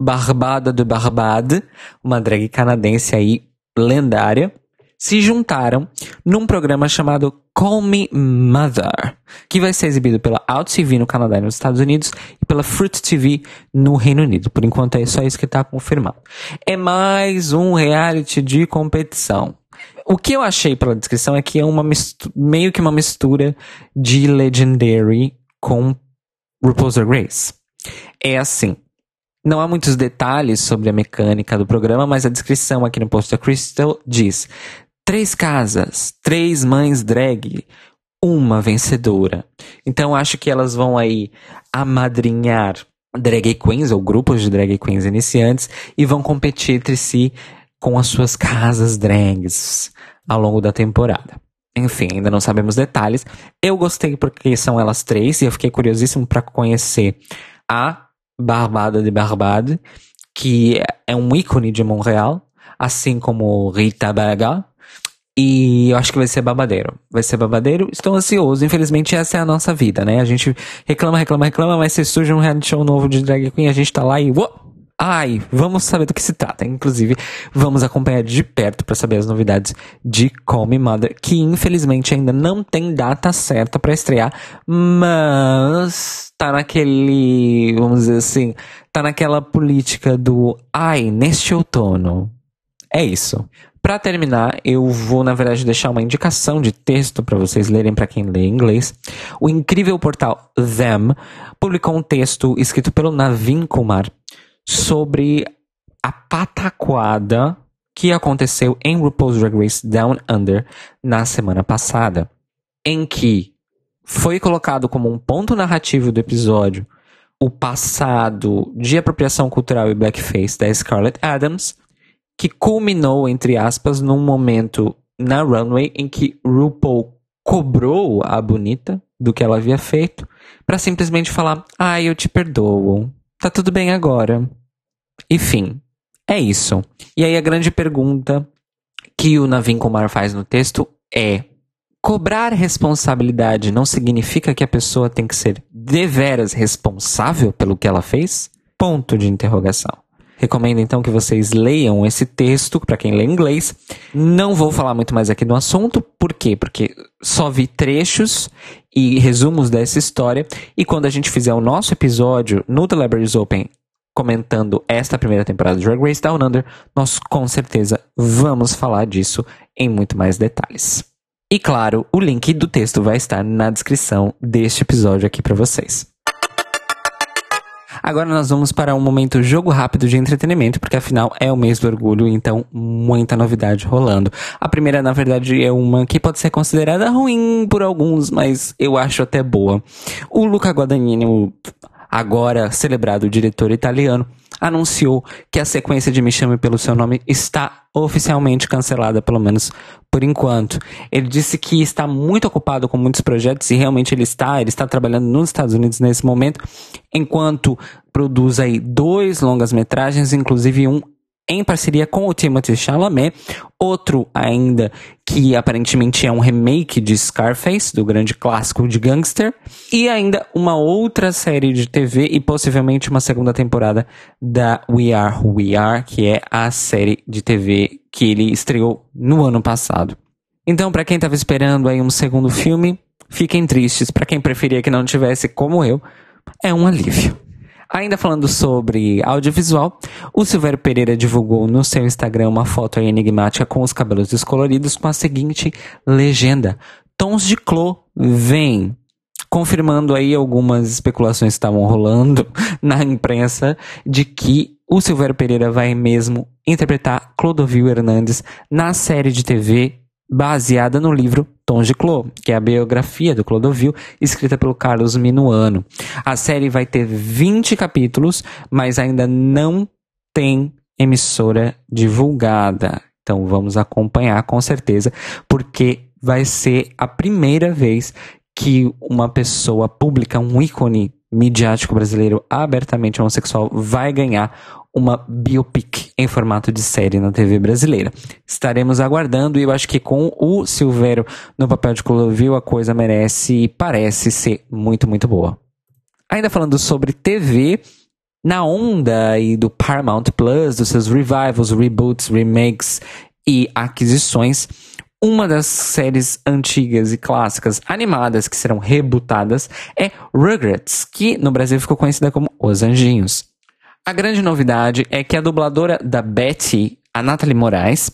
Barbada de Barbade, uma drag canadense aí lendária, se juntaram num programa chamado Call Me Mother, que vai ser exibido pela Out TV no Canadá e nos Estados Unidos e pela Fruit TV no Reino Unido. Por enquanto é só isso que está confirmado. É mais um reality de competição. O que eu achei pela descrição é que é uma meio que uma mistura de Legendary com RuPaul's Drag Race. É assim, não há muitos detalhes sobre a mecânica do programa, mas a descrição aqui no post da Crystal diz: três casas, três mães drag, uma vencedora. Então acho que elas vão aí amadrinhar drag queens ou grupos de drag queens iniciantes e vão competir entre si com as suas casas drags ao longo da temporada. Enfim, ainda não sabemos detalhes. Eu gostei porque são elas três e eu fiquei curiosíssimo para conhecer a Barbada de Barbade, que é um ícone de Montreal, assim como Rita Baga. E eu acho que vai ser babadeiro. Vai ser babadeiro. Estou ansioso. Infelizmente, essa é a nossa vida, né? A gente reclama, reclama, reclama, mas se surge um reality show novo de drag queen, a gente tá lá e. Uou! Ai, vamos saber do que se trata. Inclusive, vamos acompanhar de perto para saber as novidades de Call Me Mother, que infelizmente ainda não tem data certa para estrear, mas tá naquele, vamos dizer assim, tá naquela política do ai, neste outono. É isso. Para terminar, eu vou na verdade deixar uma indicação de texto para vocês lerem para quem lê inglês. O incrível portal Them publicou um texto escrito pelo Navin Kumar sobre a pataquada que aconteceu em RuPaul's Drag Race Down Under na semana passada, em que foi colocado como um ponto narrativo do episódio o passado de apropriação cultural e blackface da Scarlett Adams, que culminou, entre aspas, num momento na runway em que RuPaul cobrou a bonita do que ela havia feito para simplesmente falar: "Ah, eu te perdoo. Tá tudo bem agora. Enfim, é isso. E aí a grande pergunta que o Navin Kumar faz no texto é: cobrar responsabilidade não significa que a pessoa tem que ser deveras responsável pelo que ela fez? Ponto de interrogação. Recomendo então que vocês leiam esse texto para quem lê inglês. Não vou falar muito mais aqui do assunto, por quê? Porque só vi trechos e resumos dessa história e quando a gente fizer o nosso episódio no The Libraries Open comentando esta primeira temporada de Drag Race Down Under, nós com certeza vamos falar disso em muito mais detalhes. E claro, o link do texto vai estar na descrição deste episódio aqui para vocês. Agora nós vamos para um momento jogo rápido de entretenimento, porque afinal é o mês do orgulho, então muita novidade rolando. A primeira, na verdade, é uma que pode ser considerada ruim por alguns, mas eu acho até boa. O Luca Guadagnini, o agora celebrado diretor italiano, anunciou que a sequência de Me Chame Pelo Seu Nome está oficialmente cancelada, pelo menos por enquanto. Ele disse que está muito ocupado com muitos projetos e realmente ele está, ele está trabalhando nos Estados Unidos nesse momento, enquanto produz aí dois longas metragens, inclusive um em parceria com o Timothy Chalamet, outro ainda que aparentemente é um remake de Scarface, do grande clássico de gangster, e ainda uma outra série de TV e possivelmente uma segunda temporada da We Are Who We Are, que é a série de TV que ele estreou no ano passado. Então, para quem estava esperando aí um segundo filme, fiquem tristes. Para quem preferia que não tivesse, como eu, é um alívio. Ainda falando sobre audiovisual, o Silvério Pereira divulgou no seu Instagram uma foto enigmática com os cabelos descoloridos com a seguinte legenda: Tons de clô, vem. Confirmando aí algumas especulações que estavam rolando na imprensa de que o Silvério Pereira vai mesmo interpretar Clodovil Hernandes na série de TV baseada no livro Tons de Clô, que é a biografia do Clodovil, escrita pelo Carlos Minuano. A série vai ter 20 capítulos, mas ainda não tem emissora divulgada. Então vamos acompanhar com certeza, porque vai ser a primeira vez que uma pessoa pública, um ícone midiático brasileiro abertamente homossexual, vai ganhar uma biopic em formato de série na TV brasileira. Estaremos aguardando e eu acho que com o Silvério no papel de Clodovil a coisa merece e parece ser muito, muito boa. Ainda falando sobre TV, na onda aí do Paramount Plus, dos seus revivals, reboots, remakes e aquisições, uma das séries antigas e clássicas animadas que serão rebootadas é Rugrats, que no Brasil ficou conhecida como Os Anjinhos. A grande novidade é que a dubladora da Betty, a Natalie Moraes,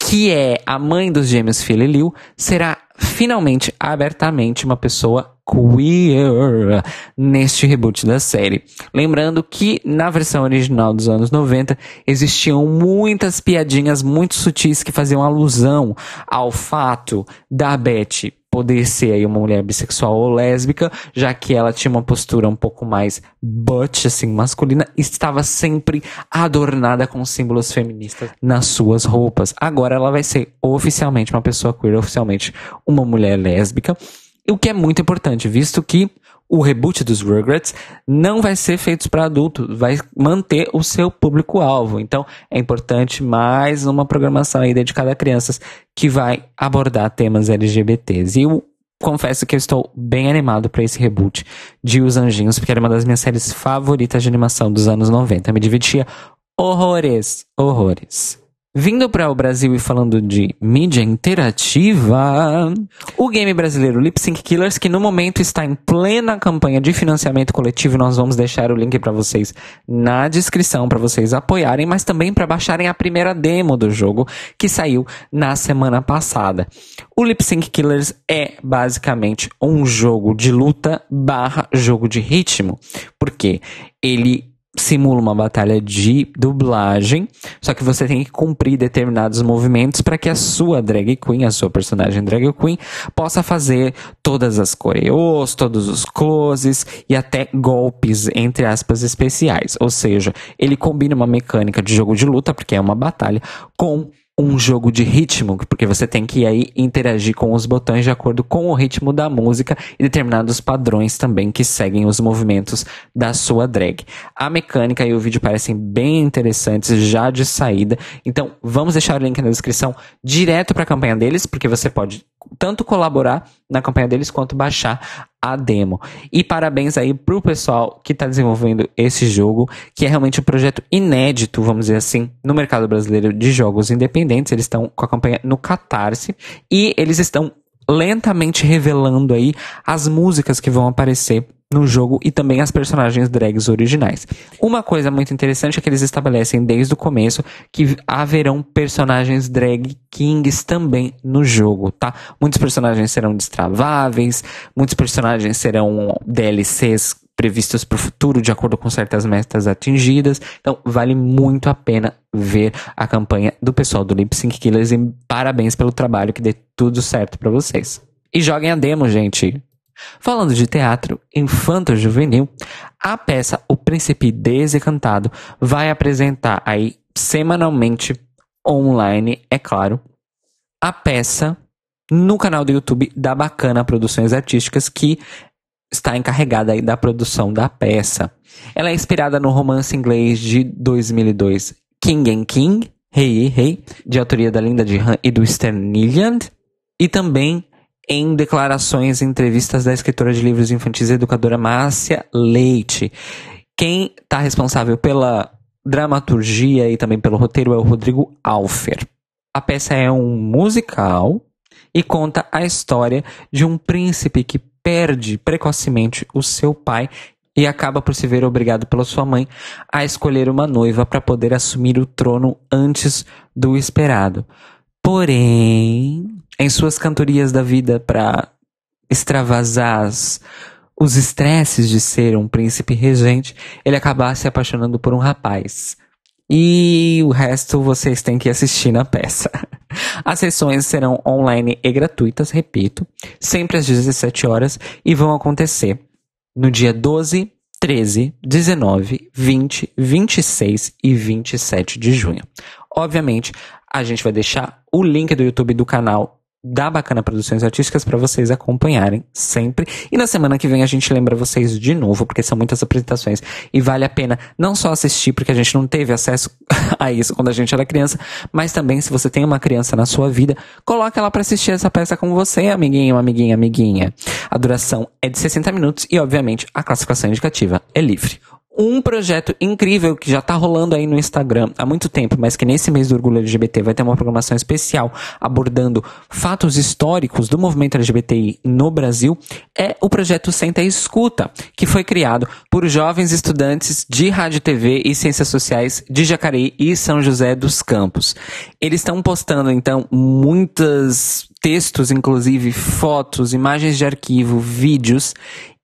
que é a mãe dos gêmeos Phil e Liu, será finalmente abertamente uma pessoa queer neste reboot da série. Lembrando que na versão original dos anos 90 existiam muitas piadinhas muito sutis que faziam alusão ao fato da Betty poder ser aí uma mulher bissexual ou lésbica, já que ela tinha uma postura um pouco mais butch, assim, masculina, estava sempre adornada com símbolos feministas nas suas roupas. Agora ela vai ser oficialmente uma pessoa queer, oficialmente uma mulher lésbica, o que é muito importante, visto que o reboot dos Rugrats não vai ser feito para adultos, vai manter o seu público-alvo. Então, é importante mais uma programação aí dedicada a crianças que vai abordar temas LGBTs. E eu confesso que eu estou bem animado para esse reboot de Os Anjinhos, porque era uma das minhas séries favoritas de animação dos anos 90. Me divertia horrores, horrores. Vindo para o Brasil e falando de mídia interativa, o game brasileiro Lip Sync Killers, que no momento está em plena campanha de financiamento coletivo, nós vamos deixar o link para vocês na descrição para vocês apoiarem, mas também para baixarem a primeira demo do jogo que saiu na semana passada. O Lip Sync Killers é basicamente um jogo de luta barra jogo de ritmo, porque ele simula uma batalha de dublagem, só que você tem que cumprir determinados movimentos para que a sua drag queen, a sua personagem drag queen, possa fazer todas as coreos, todos os closes e até golpes, entre aspas, especiais. Ou seja, ele combina uma mecânica de jogo de luta, porque é uma batalha, com um jogo de ritmo, porque você tem que aí interagir com os botões de acordo com o ritmo da música e determinados padrões também que seguem os movimentos da sua drag. A mecânica e o vídeo parecem bem interessantes já de saída, então vamos deixar o link na descrição direto para a campanha deles, porque você pode tanto colaborar na campanha deles quanto baixar a demo. E parabéns aí pro pessoal que está desenvolvendo esse jogo, que é realmente um projeto inédito, vamos dizer assim, no mercado brasileiro de jogos independentes. Eles estão com a campanha no Catarse e eles estão lentamente revelando aí as músicas que vão aparecer no jogo e também as personagens drags originais. Uma coisa muito interessante é que eles estabelecem desde o começo que haverão personagens drag kings também no jogo, tá? Muitos personagens serão destraváveis, muitos personagens serão DLCs previstos para o futuro de acordo com certas metas atingidas. Então, vale muito a pena ver a campanha do pessoal do Lip Sync Killers e parabéns pelo trabalho que dê tudo certo para vocês. E joguem a demo, gente. Falando de teatro infanto-juvenil, a peça O Príncipe Desencantado vai apresentar aí semanalmente online, é claro, a peça no canal do YouTube da Bacana Produções Artísticas, que está encarregada da produção da peça. Ela é inspirada no romance inglês de 2002 King and King, Rei hey, Rei, de autoria da Linda de Han e do Stan Neiland, e também em declarações e entrevistas da escritora de livros infantis e educadora Márcia Leite. Quem está responsável pela dramaturgia e também pelo roteiro é o Rodrigo Alfer. A peça é um musical e conta a história de um príncipe que perde precocemente o seu pai e acaba por se ver obrigado pela sua mãe a escolher uma noiva para poder assumir o trono antes do esperado. Porém, em suas cantorias da vida para extravasar os estresses de ser um príncipe regente, ele acaba se apaixonando por um rapaz. E o resto vocês têm que assistir na peça. As sessões serão online e gratuitas, repito, sempre às 17 horas e vão acontecer no dia 12, 13, 19, 20, 26 e 27 de junho. Obviamente, A gente vai deixar o link do YouTube do canal da Bacana Produções Artísticas para vocês acompanharem sempre. E na semana que vem a gente lembra vocês de novo, porque são muitas apresentações e vale a pena não só assistir, porque a gente não teve acesso a isso quando a gente era criança, mas também se você tem uma criança na sua vida, coloque ela para assistir essa peça com você, amiguinho, amiguinha, amiguinha. A duração é de 60 minutos e, obviamente, a classificação indicativa é livre um projeto incrível que já está rolando aí no Instagram há muito tempo, mas que nesse mês do orgulho LGBT vai ter uma programação especial abordando fatos históricos do movimento LGBTI no Brasil, é o projeto Senta e Escuta, que foi criado por jovens estudantes de rádio, TV e ciências sociais de Jacareí e São José dos Campos. Eles estão postando então muitos textos, inclusive fotos, imagens de arquivo, vídeos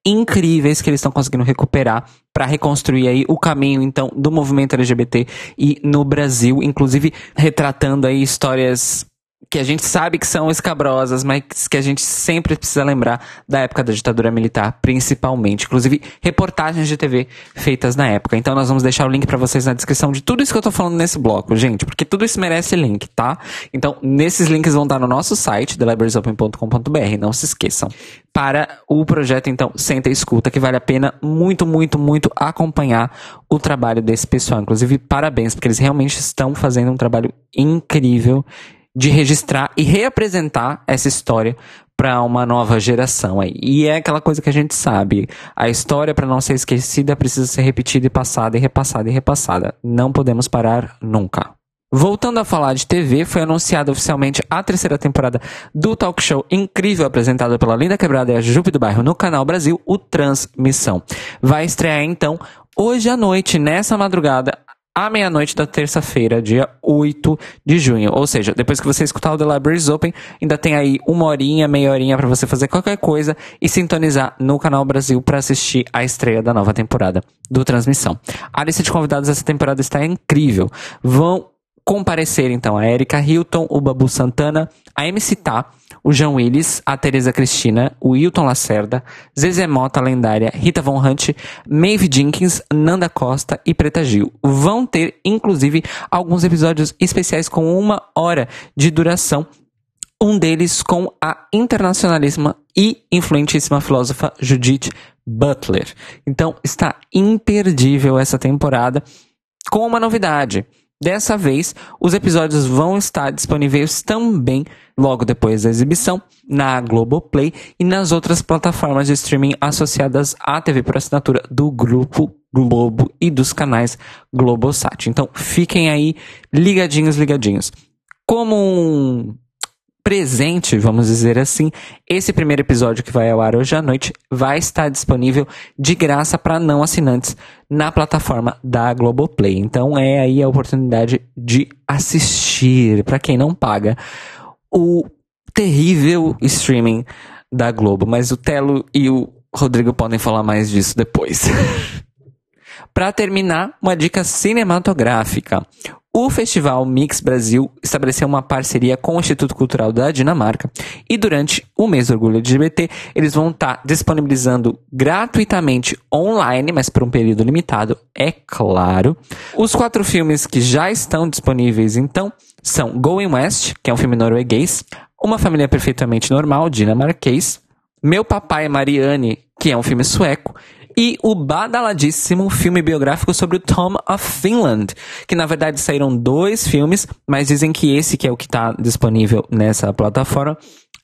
incríveis que eles estão conseguindo recuperar para reconstruir aí o caminho então do movimento LGBT e no Brasil, inclusive retratando aí histórias que a gente sabe que são escabrosas, mas que a gente sempre precisa lembrar da época da ditadura militar, principalmente. Inclusive, reportagens de TV feitas na época. Então, nós vamos deixar o link para vocês na descrição de tudo isso que eu tô falando nesse bloco, gente, porque tudo isso merece link, tá? Então, nesses links vão estar no nosso site, thelibrariesopen.com.br, não se esqueçam. Para o projeto, então, Senta e Escuta, que vale a pena muito, muito, muito acompanhar o trabalho desse pessoal. Inclusive, parabéns, porque eles realmente estão fazendo um trabalho incrível de registrar e reapresentar essa história para uma nova geração aí. E é aquela coisa que a gente sabe, a história para não ser esquecida precisa ser repetida e passada e repassada e repassada. Não podemos parar nunca. Voltando a falar de TV, foi anunciada oficialmente a terceira temporada do talk show incrível apresentado pela Linda Quebrada e a Jupe do Bairro no Canal Brasil, o Transmissão. Vai estrear então hoje à noite, nessa madrugada, à meia-noite da terça-feira, dia 8 de junho. Ou seja, depois que você escutar o The Libraries Open, ainda tem aí uma horinha, meia horinha para você fazer qualquer coisa e sintonizar no Canal Brasil para assistir a estreia da nova temporada do Transmissão. A lista de convidados dessa temporada está incrível. Vão comparecer então a Erika Hilton, o Babu Santana, a MC Tá, o João Willis, a Teresa Cristina, o Hilton Lacerda, Zezé Mota lendária, Rita Von Hunt, Maeve Jenkins, Nanda Costa e Preta Gil. Vão ter, inclusive, alguns episódios especiais com uma hora de duração um deles com a internacionalíssima e influentíssima filósofa Judith Butler. Então está imperdível essa temporada com uma novidade. Dessa vez, os episódios vão estar disponíveis também logo depois da exibição na Globoplay e nas outras plataformas de streaming associadas à TV por assinatura do Grupo Globo e dos canais Globosat. Então, fiquem aí ligadinhos, ligadinhos. Como um presente, vamos dizer assim, esse primeiro episódio que vai ao ar hoje à noite vai estar disponível de graça para não assinantes na plataforma da Globoplay. Então é aí a oportunidade de assistir para quem não paga o terrível streaming da Globo, mas o Telo e o Rodrigo podem falar mais disso depois. Para terminar, uma dica cinematográfica. O Festival Mix Brasil estabeleceu uma parceria com o Instituto Cultural da Dinamarca e durante o mês do orgulho LGBT eles vão estar tá disponibilizando gratuitamente online, mas por um período limitado, é claro. Os quatro filmes que já estão disponíveis então são Going West, que é um filme norueguês, Uma Família Perfeitamente Normal, dinamarquês, Meu Papai Marianne, que é um filme sueco, e o badaladíssimo filme biográfico sobre o Tom of Finland, que na verdade saíram dois filmes, mas dizem que esse que é o que está disponível nessa plataforma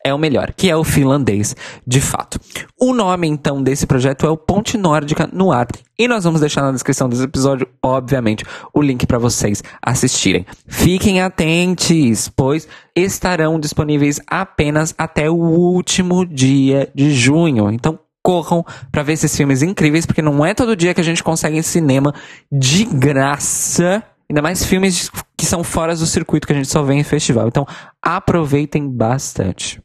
é o melhor, que é o finlandês, de fato. O nome, então, desse projeto é o Ponte Nórdica no Ar. E nós vamos deixar na descrição desse episódio, obviamente, o link para vocês assistirem. Fiquem atentos, pois estarão disponíveis apenas até o último dia de junho. Então, corram para ver esses filmes incríveis, porque não é todo dia que a gente consegue em cinema de graça. Ainda mais filmes que são fora do circuito que a gente só vê em festival. Então, aproveitem bastante.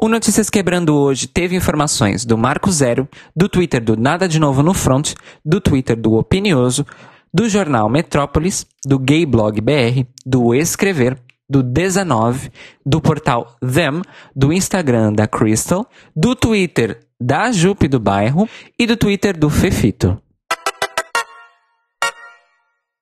O Notícias Quebrando hoje teve informações do Marco Zero, do Twitter do Nada de Novo no Front, do Twitter do Opinioso, do jornal Metrópolis, do Gay Blog BR, do Escrever, do 19, do portal Them, do Instagram da Crystal, do Twitter da Jupe do Bairro e do Twitter do Fefito.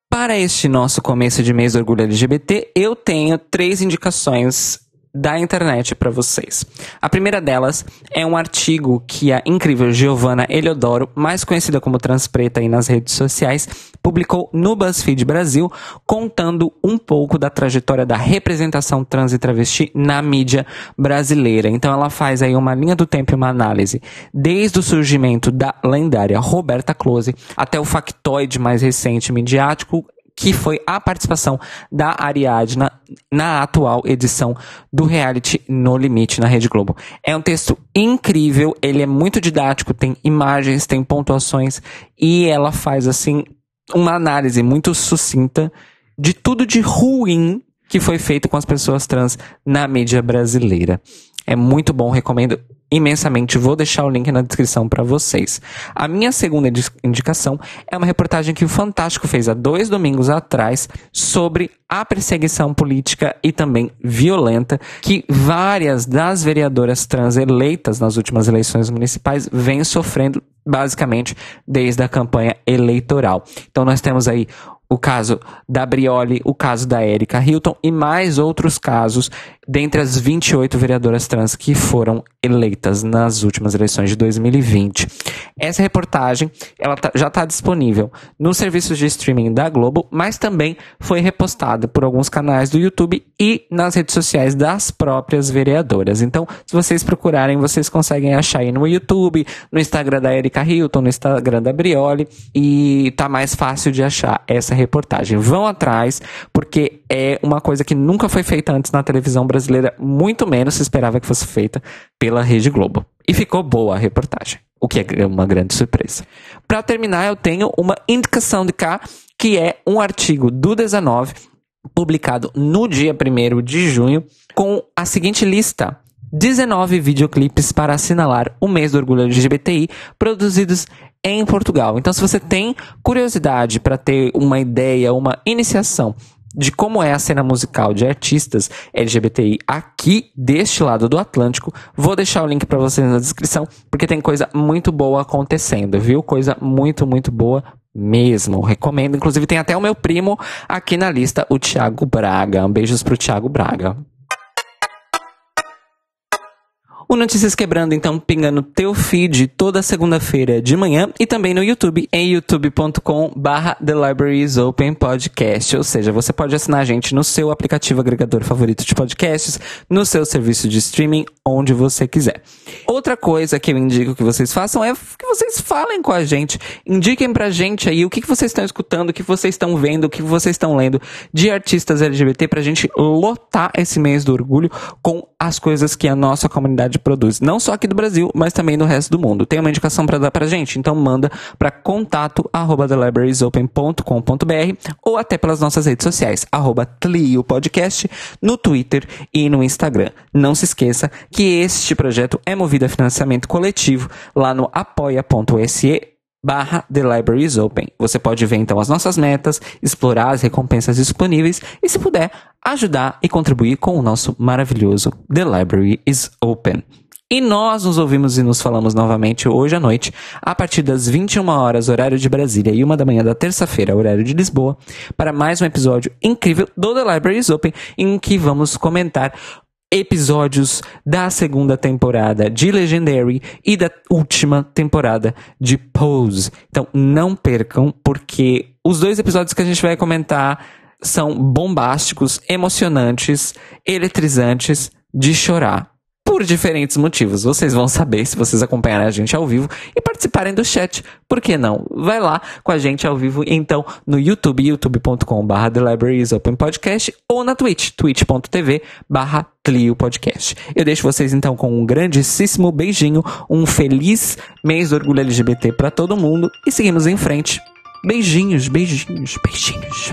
Para este nosso começo de mês do orgulho LGBT, eu tenho três indicações da internet para vocês. A primeira delas é um artigo que a incrível Giovanna Eliodoro, mais conhecida como Transpreta aí nas redes sociais, publicou no BuzzFeed Brasil, contando um pouco da trajetória da representação trans e travesti na mídia brasileira. Então ela faz aí uma linha do tempo e uma análise, desde o surgimento da lendária Roberta Close até o factoide mais recente midiático que foi a participação da Ariadna na atual edição do reality No Limite na Rede Globo. É um texto incrível, ele é muito didático, tem imagens, tem pontuações e ela faz assim uma análise muito sucinta de tudo de ruim que foi feito com as pessoas trans na mídia brasileira. É muito bom, recomendo imensamente. Vou deixar o link na descrição para vocês. A minha segunda indicação é uma reportagem que o Fantástico fez há dois domingos atrás sobre a perseguição política e também violenta que várias das vereadoras trans eleitas nas últimas eleições municipais vêm sofrendo basicamente desde a campanha eleitoral. Então nós temos aí o caso da Brioli, o caso da Erika Hilton e mais outros casos dentre as 28 vereadoras trans que foram eleitas nas últimas eleições de 2020. Essa reportagem ela tá, já está disponível nos serviços de streaming da Globo, mas também foi repostada por alguns canais do YouTube e nas redes sociais das próprias vereadoras. Então, se vocês procurarem, vocês conseguem achar aí no YouTube, no Instagram da Erika Hilton, no Instagram da Brioli e tá mais fácil de achar essa reportagem. Vão atrás, porque é uma coisa que nunca foi feita antes na televisão brasileira brasileira, muito menos se esperava que fosse feita pela Rede Globo. E ficou boa a reportagem, o que é uma grande surpresa. Para terminar, eu tenho uma indicação de cá, que é um artigo do 19, publicado no dia 1 de junho, com a seguinte lista. 19 videoclipes para assinalar o mês do orgulho LGBTI produzidos em Portugal. Então, se você tem curiosidade para ter uma ideia, uma iniciação de como é a cena musical de artistas LGBTI aqui deste lado do Atlântico. Vou deixar o link para vocês na descrição, porque tem coisa muito boa acontecendo, viu? Coisa muito, muito boa mesmo. Recomendo. Inclusive, tem até o meu primo aqui na lista, o Thiago Braga. Um beijos pro Thiago Braga. O Notícias Quebrando, então, pinga no teu feed toda segunda-feira de manhã e também no YouTube, em youtube.com barra The Libraries Open Podcast. Ou seja, você pode assinar a gente no seu aplicativo agregador favorito de podcasts, no seu serviço de streaming, onde você quiser. Outra coisa que eu indico que vocês façam é que vocês falem com a gente. Indiquem pra gente aí o que, que vocês estão escutando, o que vocês estão vendo, o que vocês estão lendo de artistas LGBT pra gente lotar esse mês do orgulho com as coisas que a nossa comunidade produz, não só aqui do Brasil, mas também no resto do mundo. Tem uma indicação para dar pra gente? Então manda para contato arroba ou até pelas nossas redes sociais, arroba Tlio Podcast, no Twitter e no Instagram. Não se esqueça que este projeto é movido a financiamento coletivo lá no apoia.se barra The Libraries Open. Você pode ver então as nossas metas, explorar as recompensas disponíveis e, se puder, ajudar e contribuir com o nosso maravilhoso The Library is Open. E nós nos ouvimos e nos falamos novamente hoje à noite, a partir das 21 horas, horário de Brasília, e uma da manhã da terça-feira, horário de Lisboa, para mais um episódio incrível do The Library is Open, em que vamos comentar episódios da segunda temporada de Legendary e da última temporada de Pose. Então não percam, porque os dois episódios que a gente vai comentar são bombásticos, emocionantes, eletrizantes, de chorar por diferentes motivos. Vocês vão saber se vocês acompanharem a gente ao vivo e participarem do chat. Por que não? Vai lá com a gente ao vivo, então, no YouTube, youtube.com.br The Libraries Open Podcast ou na Twitch, twitch.tv barra Clio Podcast. Eu deixo vocês então com um grandíssimo beijinho, um feliz mês do orgulho LGBT para todo mundo e seguimos em frente. Beijinhos, beijinhos, beijinhos.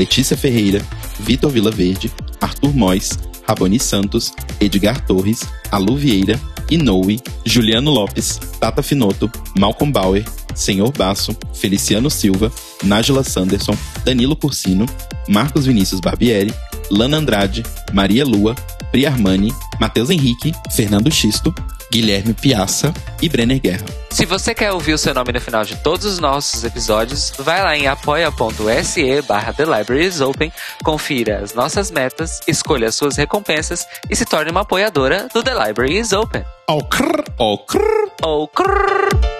Letícia Ferreira, Vitor Vilaverde, Arthur Mois, Raboni Santos, Edgar Torres, Alu Vieira, Inoue, Juliano Lopes, Tata Finoto, Malcolm Bauer, Senhor Basso, Feliciano Silva, Nájila Sanderson, Danilo Cursino, Marcos Vinícius Barbieri, Lana Andrade, Maria Lua, Pri Armani, Matheus Henrique, Fernando Xisto, Guilherme Piaça e Brenner Guerra. Se você quer ouvir o seu nome no final de todos os nossos episódios, vai lá em apoia.se barra The Libraries Open, confira as nossas metas, escolha as suas recompensas e se torne uma apoiadora do The Library is Open. Oh, crrr, oh, crrr. Oh, crrr.